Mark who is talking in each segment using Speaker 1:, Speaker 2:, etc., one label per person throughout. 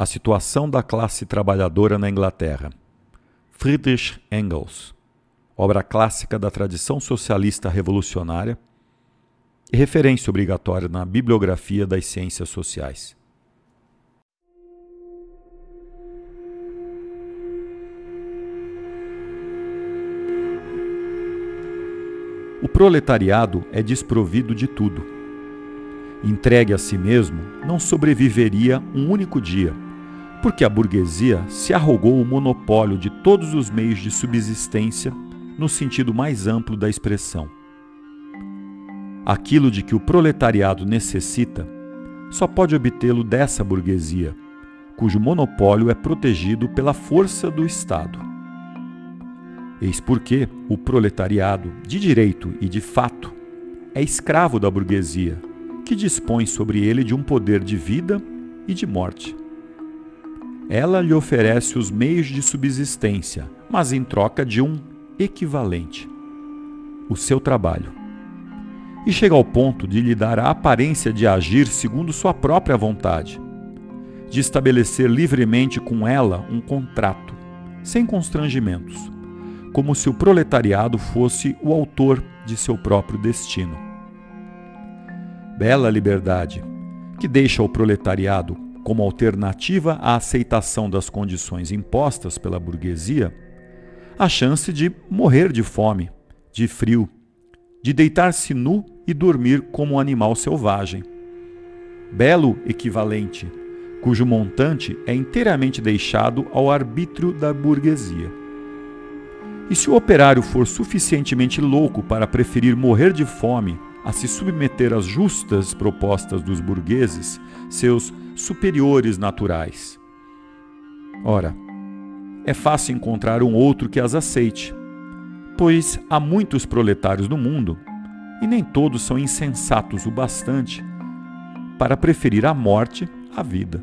Speaker 1: A situação da classe trabalhadora na Inglaterra. Friedrich Engels, obra clássica da tradição socialista revolucionária e referência obrigatória na bibliografia das ciências sociais. O proletariado é desprovido de tudo. Entregue a si mesmo, não sobreviveria um único dia porque a burguesia se arrogou o monopólio de todos os meios de subsistência no sentido mais amplo da expressão. Aquilo de que o proletariado necessita só pode obtê-lo dessa burguesia, cujo monopólio é protegido pela força do Estado. Eis porque o proletariado, de direito e de fato, é escravo da burguesia, que dispõe sobre ele de um poder de vida e de morte. Ela lhe oferece os meios de subsistência, mas em troca de um equivalente: o seu trabalho. E chega ao ponto de lhe dar a aparência de agir segundo sua própria vontade, de estabelecer livremente com ela um contrato, sem constrangimentos, como se o proletariado fosse o autor de seu próprio destino. Bela liberdade, que deixa o proletariado como alternativa à aceitação das condições impostas pela burguesia, a chance de morrer de fome, de frio, de deitar-se nu e dormir como um animal selvagem. Belo equivalente, cujo montante é inteiramente deixado ao arbítrio da burguesia. E se o operário for suficientemente louco para preferir morrer de fome a se submeter às justas propostas dos burgueses, seus superiores naturais. Ora, é fácil encontrar um outro que as aceite, pois há muitos proletários no mundo e nem todos são insensatos o bastante para preferir a morte à vida.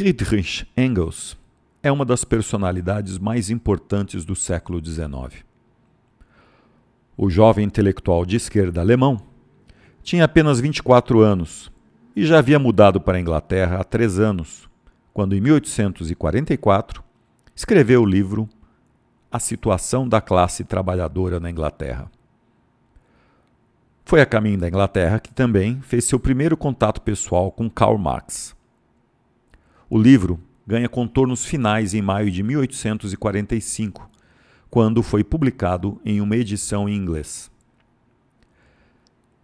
Speaker 1: Friedrich Engels é uma das personalidades mais importantes do século XIX. O jovem intelectual de esquerda alemão tinha apenas 24 anos e já havia mudado para a Inglaterra há três anos, quando, em 1844, escreveu o livro A Situação da Classe Trabalhadora na Inglaterra. Foi a caminho da Inglaterra que também fez seu primeiro contato pessoal com Karl Marx. O livro ganha contornos finais em maio de 1845, quando foi publicado em uma edição em inglês.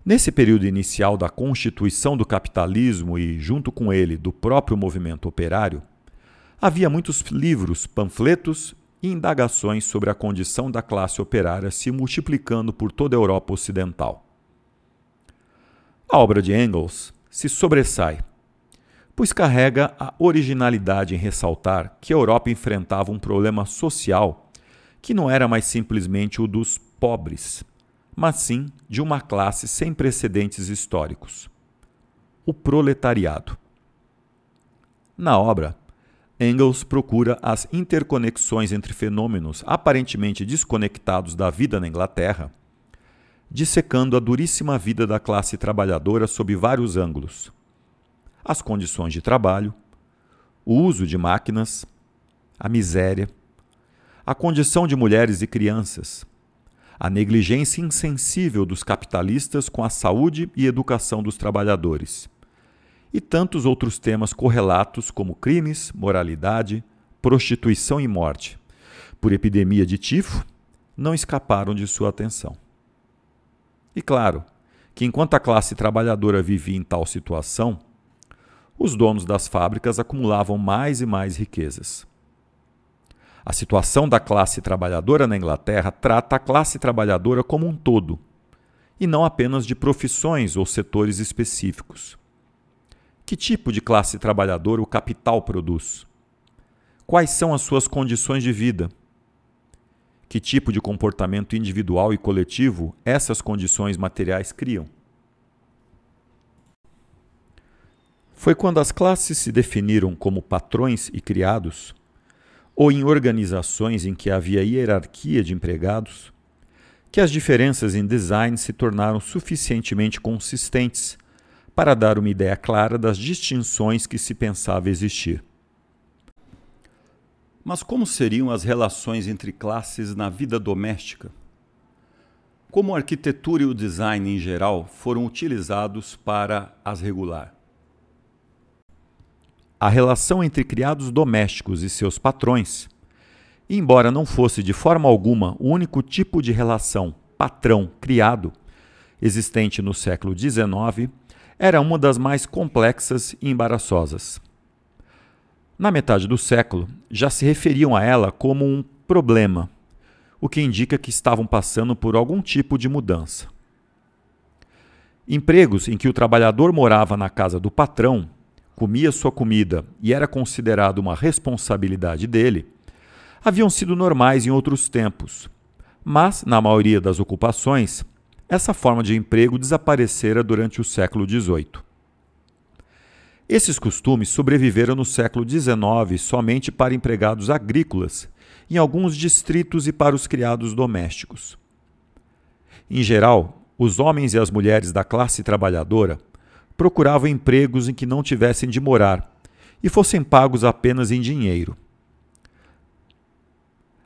Speaker 1: Nesse período inicial da constituição do capitalismo e, junto com ele, do próprio movimento operário, havia muitos livros, panfletos e indagações sobre a condição da classe operária se multiplicando por toda a Europa Ocidental. A obra de Engels se sobressai pois carrega a originalidade em ressaltar que a Europa enfrentava um problema social que não era mais simplesmente o dos pobres, mas sim de uma classe sem precedentes históricos: o proletariado. Na obra, Engels procura as interconexões entre fenômenos aparentemente desconectados da vida na Inglaterra, dissecando a duríssima vida da classe trabalhadora sob vários ângulos: as condições de trabalho, o uso de máquinas, a miséria, a condição de mulheres e crianças, a negligência insensível dos capitalistas com a saúde e educação dos trabalhadores e tantos outros temas correlatos como crimes, moralidade, prostituição e morte, por epidemia de tifo, não escaparam de sua atenção. E claro, que enquanto a classe trabalhadora vivia em tal situação, os donos das fábricas acumulavam mais e mais riquezas. A situação da classe trabalhadora na Inglaterra trata a classe trabalhadora como um todo, e não apenas de profissões ou setores específicos. Que tipo de classe trabalhadora o capital produz? Quais são as suas condições de vida? Que tipo de comportamento individual e coletivo essas condições materiais criam? Foi quando as classes se definiram como patrões e criados, ou em organizações em que havia hierarquia de empregados, que as diferenças em design se tornaram suficientemente consistentes para dar uma ideia clara das distinções que se pensava existir. Mas como seriam as relações entre classes na vida doméstica? Como a arquitetura e o design em geral foram utilizados para as regular? A relação entre criados domésticos e seus patrões, embora não fosse de forma alguma o único tipo de relação patrão-criado existente no século XIX, era uma das mais complexas e embaraçosas. Na metade do século, já se referiam a ela como um problema, o que indica que estavam passando por algum tipo de mudança. Empregos em que o trabalhador morava na casa do patrão, comia sua comida e era considerado uma responsabilidade dele, haviam sido normais em outros tempos, mas, na maioria das ocupações, essa forma de emprego desaparecera durante o século XVIII. Esses costumes sobreviveram no século XIX somente para empregados agrícolas, em alguns distritos e para os criados domésticos. Em geral, os homens e as mulheres da classe trabalhadora procuravam empregos em que não tivessem de morar e fossem pagos apenas em dinheiro.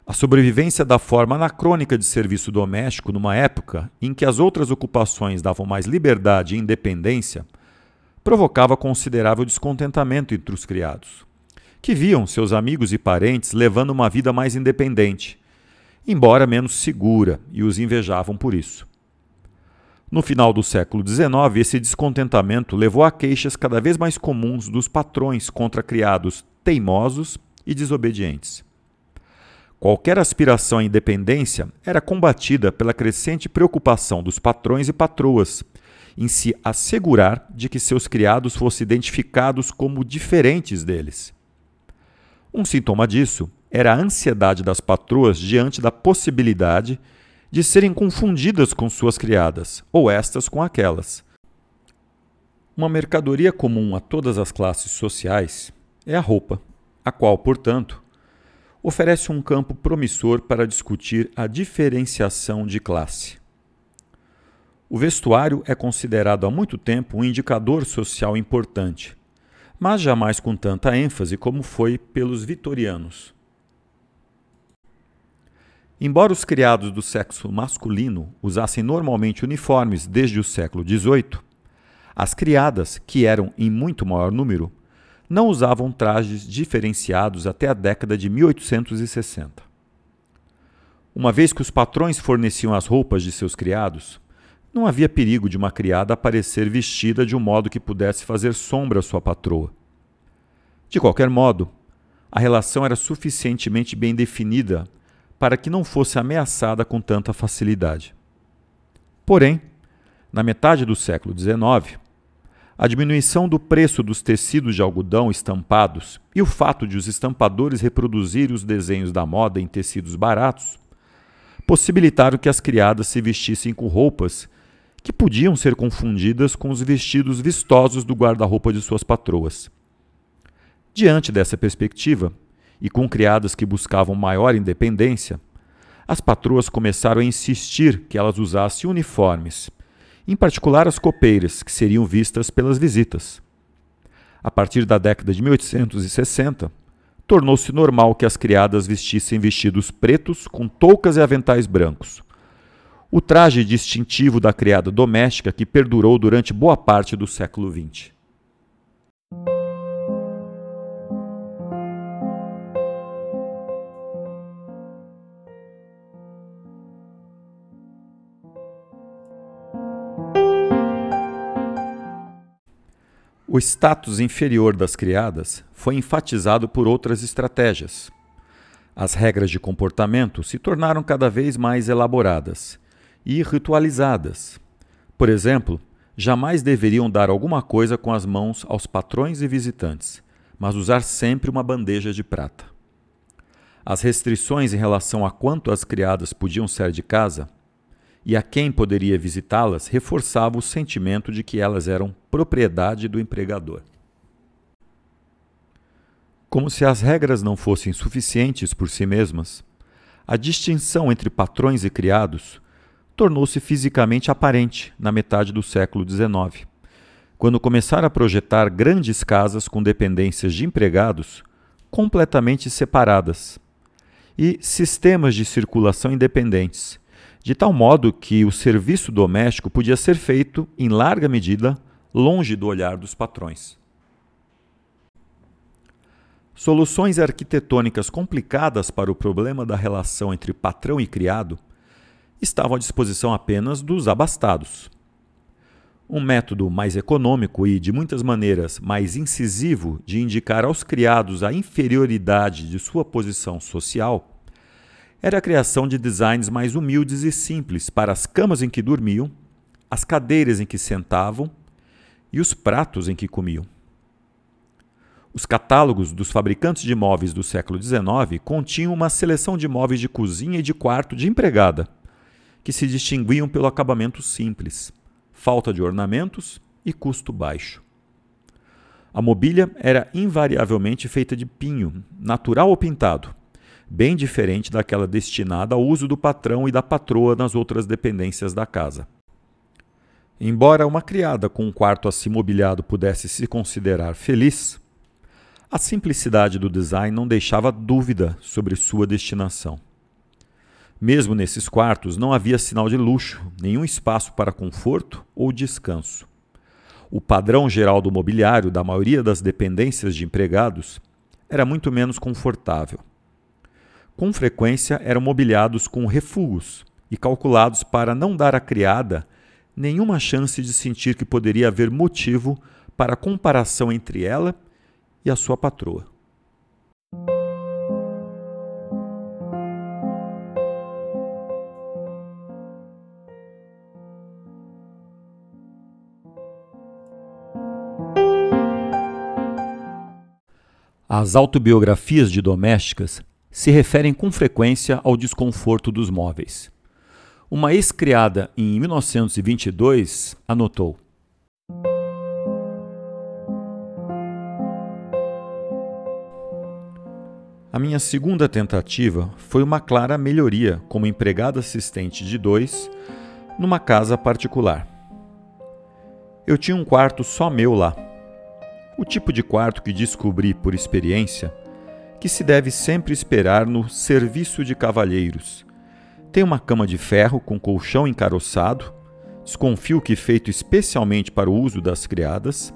Speaker 1: A sobrevivência da forma anacrônica de serviço doméstico numa época em que as outras ocupações davam mais liberdade e independência provocava considerável descontentamento entre os criados, que viam seus amigos e parentes levando uma vida mais independente, embora menos segura, e os invejavam por isso. No final do século XIX, esse descontentamento levou a queixas cada vez mais comuns dos patrões contra criados teimosos e desobedientes. Qualquer aspiração à independência era combatida pela crescente preocupação dos patrões e patroas em se assegurar de que seus criados fossem identificados como diferentes deles. Um sintoma disso era a ansiedade das patroas diante da possibilidade de serem confundidas com suas criadas, ou estas com aquelas. Uma mercadoria comum a todas as classes sociais é a roupa, a qual, portanto, oferece um campo promissor para discutir a diferenciação de classe. O vestuário é considerado há muito tempo um indicador social importante, mas jamais com tanta ênfase como foi pelos vitorianos. Embora os criados do sexo masculino usassem normalmente uniformes desde o século XVIII, as criadas, que eram em muito maior número, não usavam trajes diferenciados até a década de 1860. Uma vez que os patrões forneciam as roupas de seus criados, não havia perigo de uma criada aparecer vestida de um modo que pudesse fazer sombra à sua patroa. De qualquer modo, a relação era suficientemente bem definida para que não fosse ameaçada com tanta facilidade. Porém, na metade do século XIX, a diminuição do preço dos tecidos de algodão estampados e o fato de os estampadores reproduzirem os desenhos da moda em tecidos baratos possibilitaram que as criadas se vestissem com roupas que podiam ser confundidas com os vestidos vistosos do guarda-roupa de suas patroas. Diante dessa perspectiva, e com criadas que buscavam maior independência, as patroas começaram a insistir que elas usassem uniformes, em particular as copeiras, que seriam vistas pelas visitas. A partir da década de 1860, tornou-se normal que as criadas vestissem vestidos pretos com toucas e aventais brancos. O traje distintivo da criada doméstica que perdurou durante boa parte do século XX. O status inferior das criadas foi enfatizado por outras estratégias. As regras de comportamento se tornaram cada vez mais elaboradas e ritualizadas. Por exemplo, jamais deveriam dar alguma coisa com as mãos aos patrões e visitantes, mas usar sempre uma bandeja de prata. As restrições em relação a quanto as criadas podiam sair de casa e a quem poderia visitá-las reforçava o sentimento de que elas eram propriedade do empregador. Como se as regras não fossem suficientes por si mesmas, a distinção entre patrões e criados tornou-se fisicamente aparente na metade do século XIX, quando começaram a projetar grandes casas com dependências de empregados completamente separadas e sistemas de circulação independentes, de tal modo que o serviço doméstico podia ser feito, em larga medida, longe do olhar dos patrões. Soluções arquitetônicas complicadas para o problema da relação entre patrão e criado estavam à disposição apenas dos abastados. Um método mais econômico e, de muitas maneiras, mais incisivo de indicar aos criados a inferioridade de sua posição social era a criação de designs mais humildes e simples para as camas em que dormiam, as cadeiras em que sentavam e os pratos em que comiam. Os catálogos dos fabricantes de móveis do século XIX continham uma seleção de móveis de cozinha e de quarto de empregada, que se distinguiam pelo acabamento simples, falta de ornamentos e custo baixo. A mobília era invariavelmente feita de pinho, natural ou pintado, bem diferente daquela destinada ao uso do patrão e da patroa nas outras dependências da casa. Embora uma criada com um quarto assim mobiliado pudesse se considerar feliz, a simplicidade do design não deixava dúvida sobre sua destinação. Mesmo nesses quartos não havia sinal de luxo, nenhum espaço para conforto ou descanso. O padrão geral do mobiliário da maioria das dependências de empregados era muito menos confortável com frequência eram mobiliados com refugos e calculados para não dar à criada nenhuma chance de sentir que poderia haver motivo para comparação entre ela e a sua patroa. As autobiografias de domésticas se referem com frequência ao desconforto dos móveis. Uma ex-criada em 1922 anotou: A minha segunda tentativa foi uma clara melhoria como empregada assistente de dois numa casa particular. Eu tinha um quarto só meu lá. O tipo de quarto que descobri por experiência que se deve sempre esperar no serviço de cavalheiros. Tem uma cama de ferro com colchão encaroçado, desconfio que feito especialmente para o uso das criadas,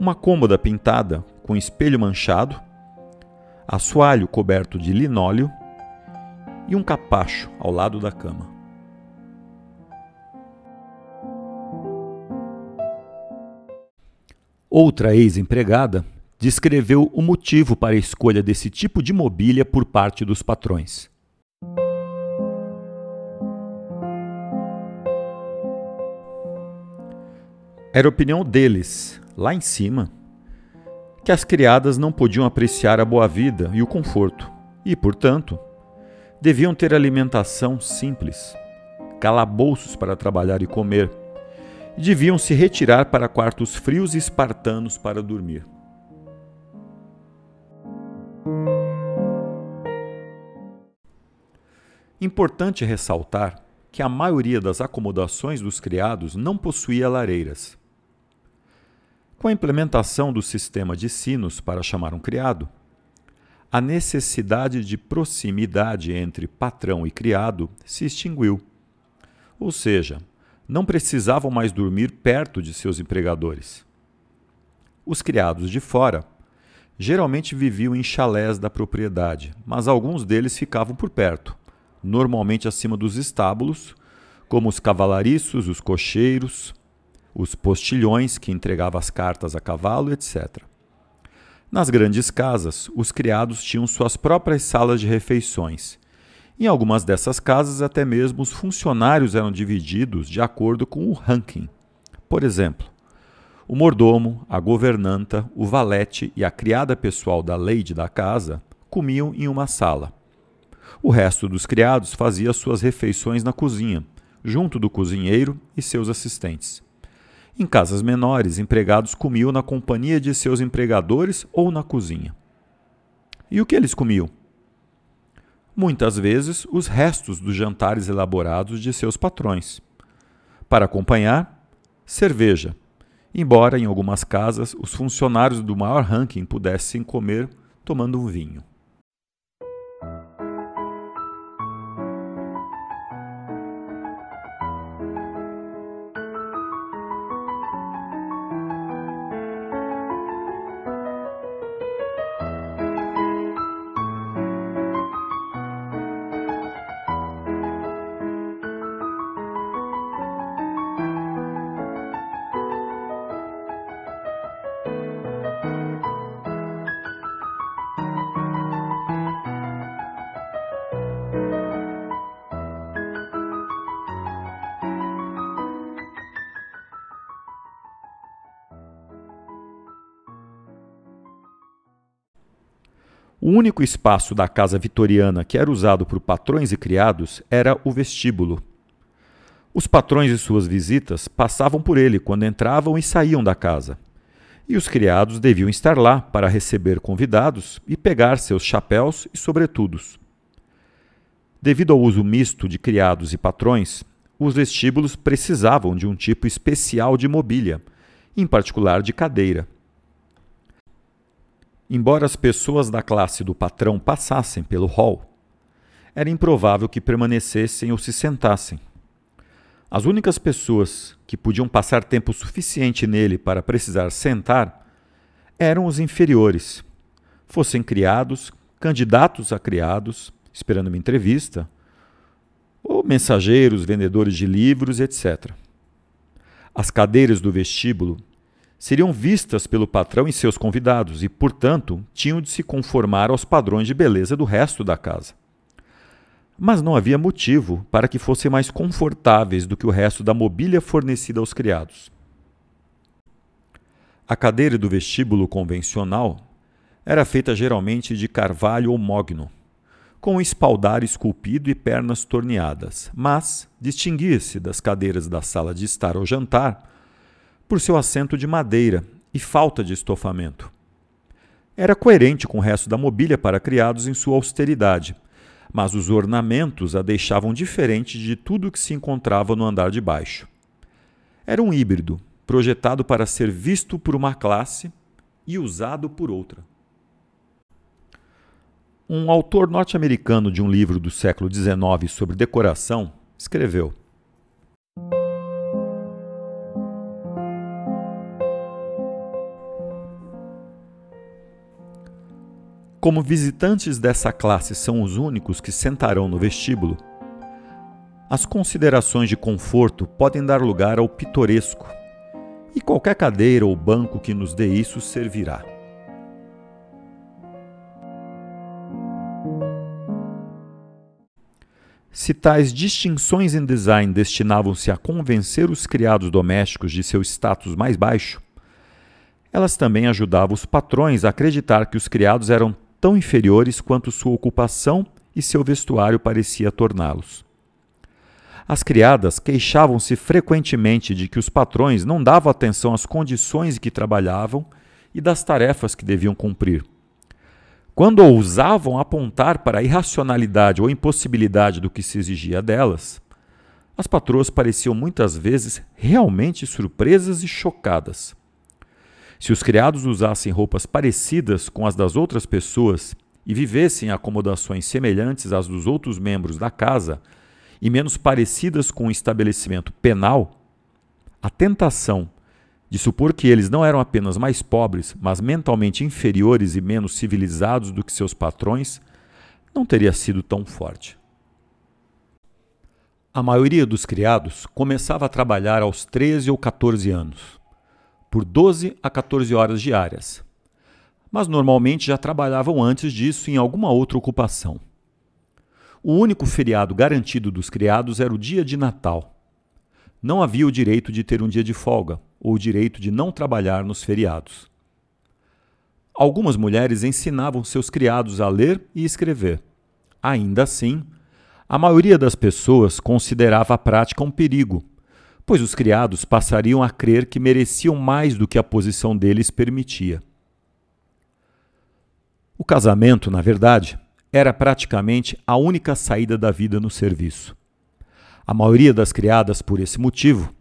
Speaker 1: uma cômoda pintada com espelho manchado, assoalho coberto de linóleo e um capacho ao lado da cama. Outra ex-empregada descreveu o motivo para a escolha desse tipo de mobília por parte dos patrões. Era opinião deles, lá em cima, que as criadas não podiam apreciar a boa vida e o conforto, e, portanto, deviam ter alimentação simples, calabouços para trabalhar e comer, e deviam se retirar para quartos frios e espartanos para dormir. Importante ressaltar que a maioria das acomodações dos criados não possuía lareiras. Com a implementação do sistema de sinos para chamar um criado, a necessidade de proximidade entre patrão e criado se extinguiu. Ou seja, não precisavam mais dormir perto de seus empregadores. Os criados de fora geralmente viviam em chalés da propriedade, mas alguns deles ficavam por perto, normalmente acima dos estábulos, como os cavalariços, os cocheiros, os postilhões que entregavam as cartas a cavalo, etc. Nas grandes casas, os criados tinham suas próprias salas de refeições. Em algumas dessas casas, até mesmo os funcionários eram divididos de acordo com o ranking. Por exemplo, o mordomo, a governanta, o valete e a criada pessoal da lady da casa comiam em uma sala. O resto dos criados fazia suas refeições na cozinha, junto do cozinheiro e seus assistentes. Em casas menores, empregados comiam na companhia de seus empregadores ou na cozinha. E o que eles comiam? Muitas vezes, os restos dos jantares elaborados de seus patrões. Para acompanhar, cerveja, embora em algumas casas os funcionários do maior ranking pudessem comer tomando um vinho. O único espaço da casa vitoriana que era usado por patrões e criados era o vestíbulo. Os patrões e suas visitas passavam por ele quando entravam e saíam da casa. E os criados deviam estar lá para receber convidados e pegar seus chapéus e sobretudos. Devido ao uso misto de criados e patrões, os vestíbulos precisavam de um tipo especial de mobília, em particular de cadeira. Embora as pessoas da classe do patrão passassem pelo hall, era improvável que permanecessem ou se sentassem. As únicas pessoas que podiam passar tempo suficiente nele para precisar sentar eram os inferiores, fossem criados, candidatos a criados, esperando uma entrevista, ou mensageiros, vendedores de livros, etc. As cadeiras do vestíbulo seriam vistas pelo patrão e seus convidados e, portanto, tinham de se conformar aos padrões de beleza do resto da casa. Mas não havia motivo para que fossem mais confortáveis do que o resto da mobília fornecida aos criados. A cadeira do vestíbulo convencional era feita geralmente de carvalho ou mogno, com um espaldar esculpido e pernas torneadas, mas distinguia-se das cadeiras da sala de estar ou jantar por seu assento de madeira e falta de estofamento. Era coerente com o resto da mobília para criados em sua austeridade, mas os ornamentos a deixavam diferente de tudo que se encontrava no andar de baixo. Era um híbrido, projetado para ser visto por uma classe e usado por outra. Um autor norte-americano de um livro do século XIX sobre decoração escreveu: Como visitantes dessa classe são os únicos que sentarão no vestíbulo, as considerações de conforto podem dar lugar ao pitoresco, e qualquer cadeira ou banco que nos dê isso servirá. Se tais distinções em design destinavam-se a convencer os criados domésticos de seu status mais baixo, elas também ajudavam os patrões a acreditar que os criados eram tão inferiores quanto sua ocupação e seu vestuário parecia torná-los. As criadas queixavam-se frequentemente de que os patrões não davam atenção às condições em que trabalhavam e das tarefas que deviam cumprir. quando ousavam apontar para a irracionalidade ou impossibilidade do que se exigia delas, as patroas pareciam muitas vezes realmente surpresas e chocadas. Se os criados usassem roupas parecidas com as das outras pessoas e vivessem acomodações semelhantes às dos outros membros da casa e menos parecidas com o estabelecimento penal, a tentação de supor que eles não eram apenas mais pobres, mas mentalmente inferiores e menos civilizados do que seus patrões, não teria sido tão forte. A maioria dos criados começava a trabalhar aos 13 ou 14 anos, por 12 a 14 horas diárias, mas normalmente já trabalhavam antes disso em alguma outra ocupação. O único feriado garantido dos criados era o dia de Natal. Não havia o direito de ter um dia de folga ou o direito de não trabalhar nos feriados. Algumas mulheres ensinavam seus criados a ler e escrever. Ainda assim, a maioria das pessoas considerava a prática um perigo, pois os criados passariam a crer que mereciam mais do que a posição deles permitia. O casamento, na verdade, era praticamente a única saída da vida no serviço. A maioria das criadas, por esse motivo,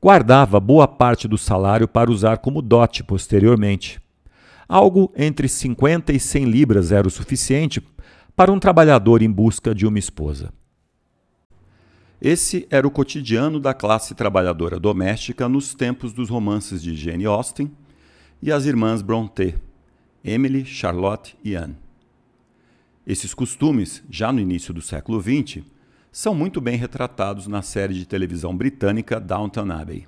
Speaker 1: guardava boa parte do salário para usar como dote posteriormente. Algo entre 50 e 100 libras era o suficiente para um trabalhador em busca de uma esposa. Esse era o cotidiano da classe trabalhadora doméstica nos tempos dos romances de Jane Austen e as irmãs Brontë, Emily, Charlotte e Anne. Esses costumes, já no início do século XX, são muito bem retratados na série de televisão britânica Downton Abbey.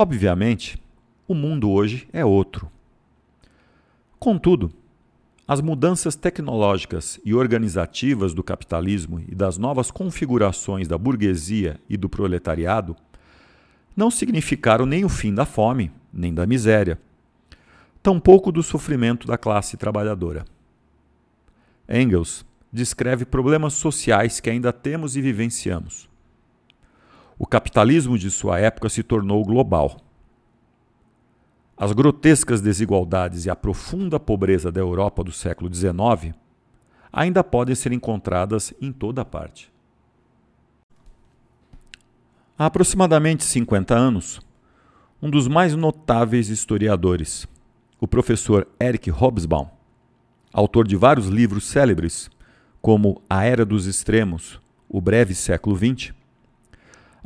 Speaker 1: Obviamente, o mundo hoje é outro. Contudo, as mudanças tecnológicas e organizativas do capitalismo e das novas configurações da burguesia e do proletariado não significaram nem o fim da fome, nem da miséria, tampouco do sofrimento da classe trabalhadora. Engels descreve problemas sociais que ainda temos e vivenciamos o capitalismo de sua época se tornou global. As grotescas desigualdades e a profunda pobreza da Europa do século XIX ainda podem ser encontradas em toda parte. Há aproximadamente 50 anos, um dos mais notáveis historiadores, o professor Eric Hobsbawm, autor de vários livros célebres, como A Era dos Extremos, O Breve Século XX,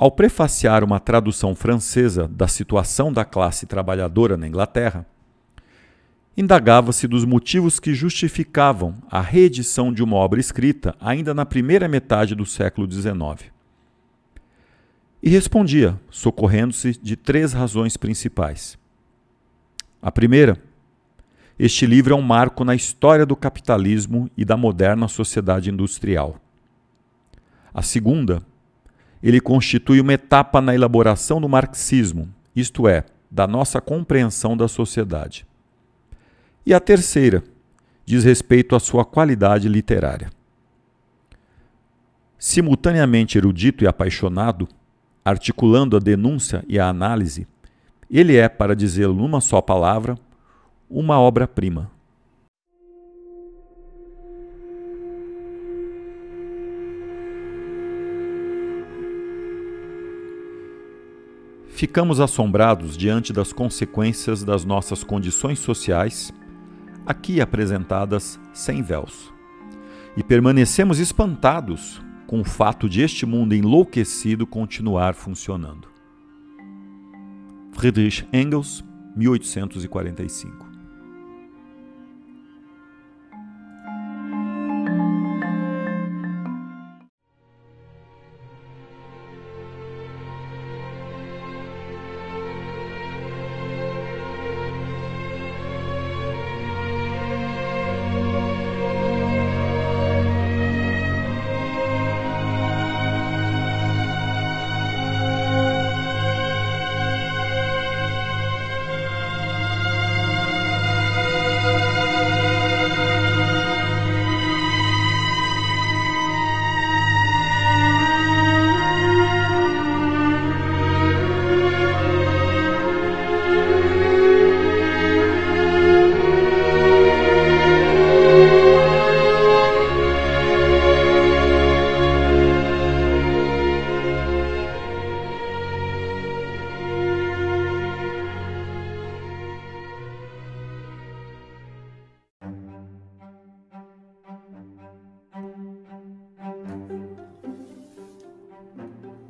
Speaker 1: ao prefaciar uma tradução francesa da situação da classe trabalhadora na Inglaterra, indagava-se dos motivos que justificavam a reedição de uma obra escrita ainda na primeira metade do século XIX. E respondia, socorrendo-se de três razões principais. A primeira, este livro é um marco na história do capitalismo e da moderna sociedade industrial. A segunda, ele constitui uma etapa na elaboração do marxismo, isto é, da nossa compreensão da sociedade. E a terceira diz respeito à sua qualidade literária. Simultaneamente erudito e apaixonado, articulando a denúncia e a análise, ele é, para dizê-lo numa só palavra, uma obra-prima. Ficamos assombrados diante das consequências das nossas condições sociais, aqui apresentadas sem véus, e permanecemos espantados com o fato de este mundo enlouquecido continuar funcionando. Friedrich Engels, 1845